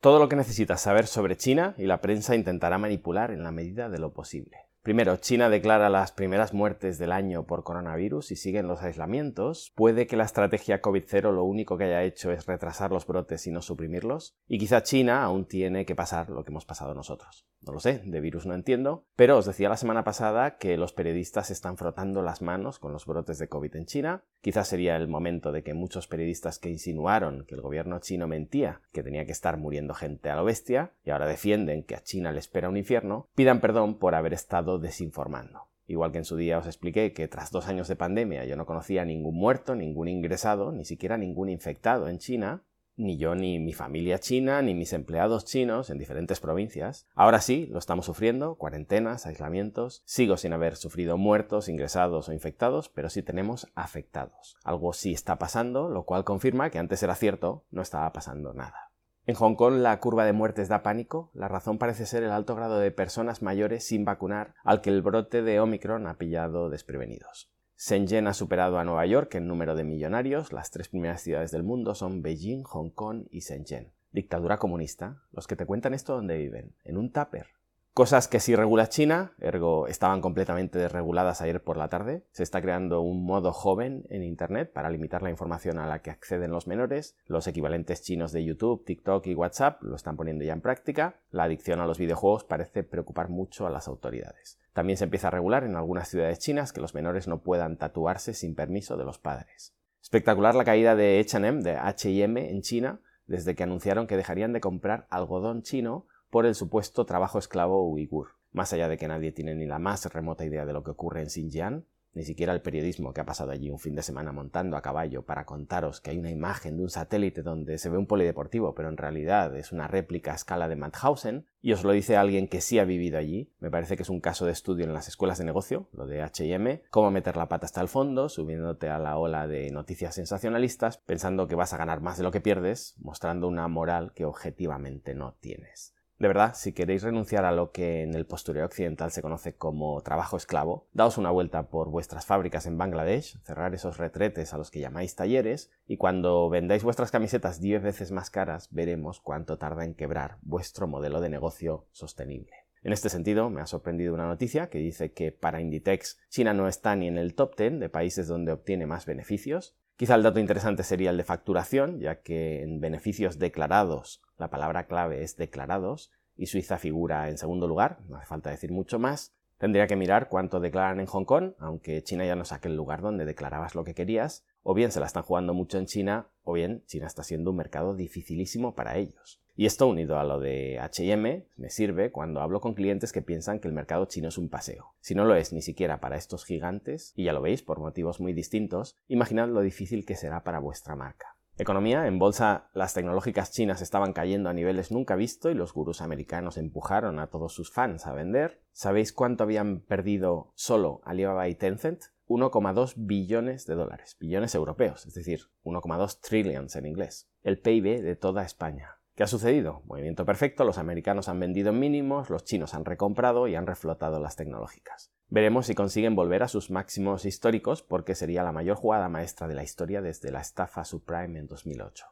Todo lo que necesitas saber sobre China y la prensa intentará manipular en la medida de lo posible. Primero, China declara las primeras muertes del año por coronavirus y siguen los aislamientos. Puede que la estrategia COVID-0 lo único que haya hecho es retrasar los brotes y no suprimirlos. Y quizá China aún tiene que pasar lo que hemos pasado nosotros. No lo sé, de virus no entiendo, pero os decía la semana pasada que los periodistas están frotando las manos con los brotes de COVID en China. Quizás sería el momento de que muchos periodistas que insinuaron que el gobierno chino mentía, que tenía que estar muriendo gente a lo bestia, y ahora defienden que a China le espera un infierno, pidan perdón por haber estado desinformando. Igual que en su día os expliqué que tras dos años de pandemia yo no conocía ningún muerto, ningún ingresado, ni siquiera ningún infectado en China, ni yo ni mi familia china, ni mis empleados chinos en diferentes provincias. Ahora sí, lo estamos sufriendo, cuarentenas, aislamientos. Sigo sin haber sufrido muertos, ingresados o infectados, pero sí tenemos afectados. Algo sí está pasando, lo cual confirma que antes era cierto, no estaba pasando nada. En Hong Kong la curva de muertes da pánico. La razón parece ser el alto grado de personas mayores sin vacunar al que el brote de Omicron ha pillado desprevenidos. Shenzhen ha superado a Nueva York en número de millonarios. Las tres primeras ciudades del mundo son Beijing, Hong Kong y Shenzhen. Dictadura comunista. Los que te cuentan esto donde viven, en un tupper. Cosas que sí regula China, ergo estaban completamente desreguladas ayer por la tarde. Se está creando un modo joven en Internet para limitar la información a la que acceden los menores. Los equivalentes chinos de YouTube, TikTok y WhatsApp lo están poniendo ya en práctica. La adicción a los videojuegos parece preocupar mucho a las autoridades. También se empieza a regular en algunas ciudades chinas que los menores no puedan tatuarse sin permiso de los padres. Espectacular la caída de H&M, de H&M en China, desde que anunciaron que dejarían de comprar algodón chino por el supuesto trabajo esclavo uigur. Más allá de que nadie tiene ni la más remota idea de lo que ocurre en Xinjiang, ni siquiera el periodismo que ha pasado allí un fin de semana montando a caballo para contaros que hay una imagen de un satélite donde se ve un polideportivo, pero en realidad es una réplica a escala de Mauthausen, y os lo dice alguien que sí ha vivido allí. Me parece que es un caso de estudio en las escuelas de negocio, lo de HM, cómo meter la pata hasta el fondo, subiéndote a la ola de noticias sensacionalistas, pensando que vas a ganar más de lo que pierdes, mostrando una moral que objetivamente no tienes. De verdad, si queréis renunciar a lo que en el postureo occidental se conoce como trabajo esclavo, daos una vuelta por vuestras fábricas en Bangladesh, cerrar esos retretes a los que llamáis talleres, y cuando vendáis vuestras camisetas 10 veces más caras, veremos cuánto tarda en quebrar vuestro modelo de negocio sostenible. En este sentido, me ha sorprendido una noticia que dice que para Inditex China no está ni en el top 10 de países donde obtiene más beneficios. Quizá el dato interesante sería el de facturación, ya que en beneficios declarados la palabra clave es declarados y Suiza figura en segundo lugar, no hace falta decir mucho más. Tendría que mirar cuánto declaran en Hong Kong, aunque China ya no saque el lugar donde declarabas lo que querías, o bien se la están jugando mucho en China, o bien China está siendo un mercado dificilísimo para ellos. Y esto unido a lo de HM me sirve cuando hablo con clientes que piensan que el mercado chino es un paseo. Si no lo es ni siquiera para estos gigantes, y ya lo veis por motivos muy distintos, imaginad lo difícil que será para vuestra marca. Economía, en bolsa las tecnológicas chinas estaban cayendo a niveles nunca vistos y los gurús americanos empujaron a todos sus fans a vender. ¿Sabéis cuánto habían perdido solo Alibaba y Tencent? 1,2 billones de dólares, billones europeos, es decir, 1,2 trillions en inglés, el PIB de toda España. ¿Qué ha sucedido? Movimiento perfecto, los americanos han vendido en mínimos, los chinos han recomprado y han reflotado las tecnológicas. Veremos si consiguen volver a sus máximos históricos porque sería la mayor jugada maestra de la historia desde la estafa subprime en 2008.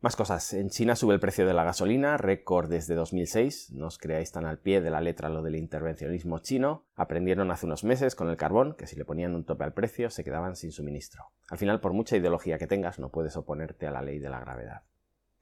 Más cosas. En China sube el precio de la gasolina, récord desde 2006. No os creáis tan al pie de la letra lo del intervencionismo chino. Aprendieron hace unos meses con el carbón que si le ponían un tope al precio se quedaban sin suministro. Al final, por mucha ideología que tengas, no puedes oponerte a la ley de la gravedad.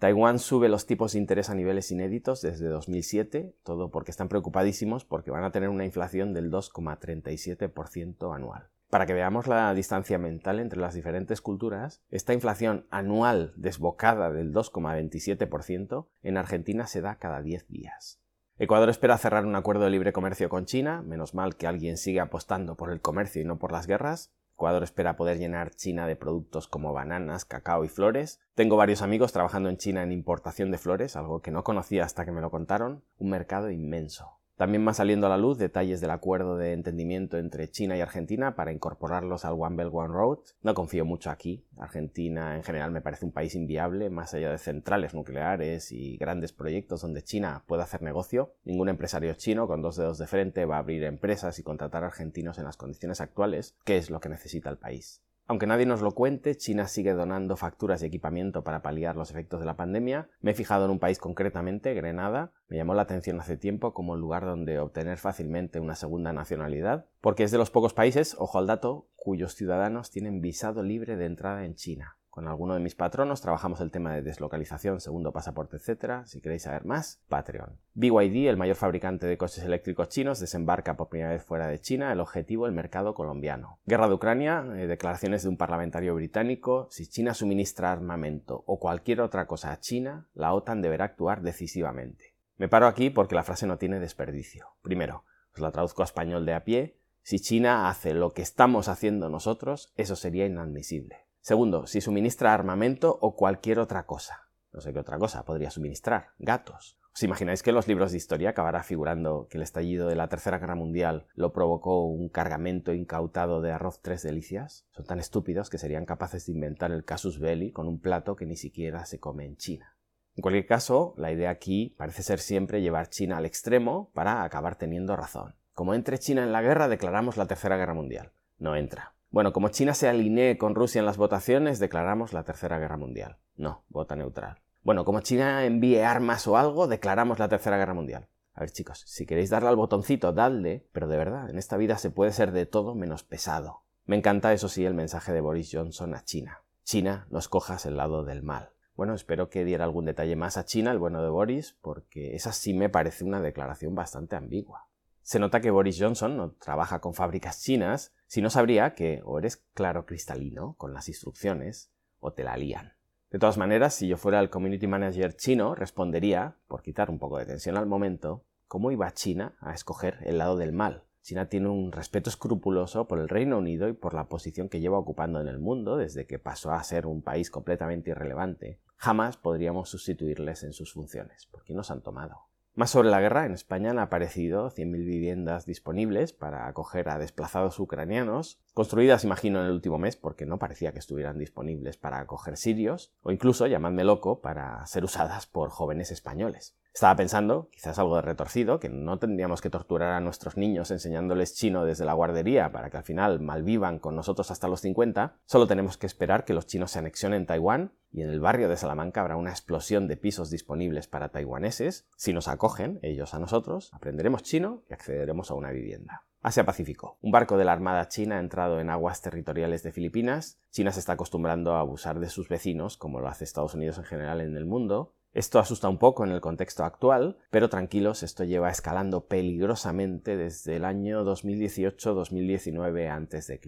Taiwán sube los tipos de interés a niveles inéditos desde 2007, todo porque están preocupadísimos porque van a tener una inflación del 2,37% anual. Para que veamos la distancia mental entre las diferentes culturas, esta inflación anual desbocada del 2,27% en Argentina se da cada 10 días. Ecuador espera cerrar un acuerdo de libre comercio con China, menos mal que alguien sigue apostando por el comercio y no por las guerras, Ecuador espera poder llenar China de productos como bananas, cacao y flores. Tengo varios amigos trabajando en China en importación de flores, algo que no conocía hasta que me lo contaron. Un mercado inmenso. También va saliendo a la luz detalles del acuerdo de entendimiento entre China y Argentina para incorporarlos al One Belt One Road. No confío mucho aquí. Argentina en general me parece un país inviable, más allá de centrales nucleares y grandes proyectos donde China pueda hacer negocio. Ningún empresario chino con dos dedos de frente va a abrir empresas y contratar argentinos en las condiciones actuales, que es lo que necesita el país. Aunque nadie nos lo cuente, China sigue donando facturas y equipamiento para paliar los efectos de la pandemia. Me he fijado en un país concretamente, Grenada. Me llamó la atención hace tiempo como un lugar donde obtener fácilmente una segunda nacionalidad, porque es de los pocos países, ojo al dato, cuyos ciudadanos tienen visado libre de entrada en China. Con alguno de mis patronos trabajamos el tema de deslocalización, segundo pasaporte, etc. Si queréis saber más, Patreon. BYD, el mayor fabricante de coches eléctricos chinos, desembarca por primera vez fuera de China. El objetivo, el mercado colombiano. Guerra de Ucrania, eh, declaraciones de un parlamentario británico. Si China suministra armamento o cualquier otra cosa a China, la OTAN deberá actuar decisivamente. Me paro aquí porque la frase no tiene desperdicio. Primero, os la traduzco a español de a pie. Si China hace lo que estamos haciendo nosotros, eso sería inadmisible. Segundo, si suministra armamento o cualquier otra cosa. No sé qué otra cosa podría suministrar. Gatos. ¿Os imagináis que en los libros de historia acabará figurando que el estallido de la Tercera Guerra Mundial lo provocó un cargamento incautado de arroz tres delicias? Son tan estúpidos que serían capaces de inventar el casus belli con un plato que ni siquiera se come en China. En cualquier caso, la idea aquí parece ser siempre llevar China al extremo para acabar teniendo razón. Como entre China en la guerra, declaramos la Tercera Guerra Mundial. No entra. Bueno, como China se alinee con Rusia en las votaciones, declaramos la Tercera Guerra Mundial. No, vota neutral. Bueno, como China envíe armas o algo, declaramos la Tercera Guerra Mundial. A ver chicos, si queréis darle al botoncito, dadle, pero de verdad, en esta vida se puede ser de todo menos pesado. Me encanta, eso sí, el mensaje de Boris Johnson a China. China, no escojas el lado del mal. Bueno, espero que diera algún detalle más a China, el bueno de Boris, porque esa sí me parece una declaración bastante ambigua. Se nota que Boris Johnson no trabaja con fábricas chinas, si no sabría que o eres claro cristalino con las instrucciones o te la lían. De todas maneras, si yo fuera el community manager chino, respondería, por quitar un poco de tensión al momento, cómo iba China a escoger el lado del mal. China tiene un respeto escrupuloso por el Reino Unido y por la posición que lleva ocupando en el mundo desde que pasó a ser un país completamente irrelevante. Jamás podríamos sustituirles en sus funciones, porque nos han tomado. Más sobre la guerra, en España han aparecido 100.000 viviendas disponibles para acoger a desplazados ucranianos, construidas imagino en el último mes porque no parecía que estuvieran disponibles para acoger sirios, o incluso, llamadme loco, para ser usadas por jóvenes españoles. Estaba pensando, quizás algo de retorcido, que no tendríamos que torturar a nuestros niños enseñándoles chino desde la guardería para que al final malvivan con nosotros hasta los 50, solo tenemos que esperar que los chinos se anexionen Taiwán y en el barrio de Salamanca habrá una explosión de pisos disponibles para taiwaneses. Si nos acogen ellos a nosotros, aprenderemos chino y accederemos a una vivienda. Asia Pacífico. Un barco de la Armada China ha entrado en aguas territoriales de Filipinas. China se está acostumbrando a abusar de sus vecinos, como lo hace Estados Unidos en general en el mundo, esto asusta un poco en el contexto actual, pero tranquilos, esto lleva escalando peligrosamente desde el año 2018-2019 a.C.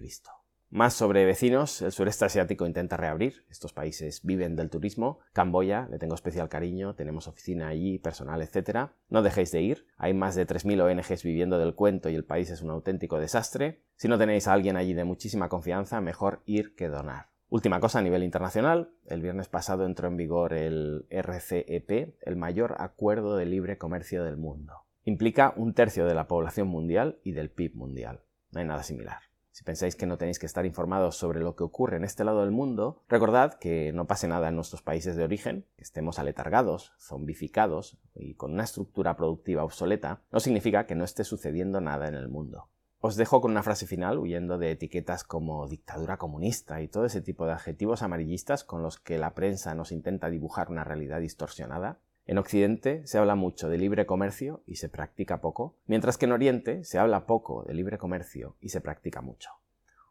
Más sobre vecinos, el sureste asiático intenta reabrir, estos países viven del turismo, Camboya, le tengo especial cariño, tenemos oficina allí, personal, etc. No dejéis de ir, hay más de 3.000 ONGs viviendo del cuento y el país es un auténtico desastre. Si no tenéis a alguien allí de muchísima confianza, mejor ir que donar. Última cosa a nivel internacional, el viernes pasado entró en vigor el RCEP, el mayor acuerdo de libre comercio del mundo. Implica un tercio de la población mundial y del PIB mundial. No hay nada similar. Si pensáis que no tenéis que estar informados sobre lo que ocurre en este lado del mundo, recordad que no pase nada en nuestros países de origen, que estemos aletargados, zombificados y con una estructura productiva obsoleta, no significa que no esté sucediendo nada en el mundo. Os dejo con una frase final, huyendo de etiquetas como dictadura comunista y todo ese tipo de adjetivos amarillistas con los que la prensa nos intenta dibujar una realidad distorsionada. En Occidente se habla mucho de libre comercio y se practica poco, mientras que en Oriente se habla poco de libre comercio y se practica mucho.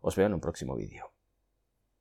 Os veo en un próximo vídeo.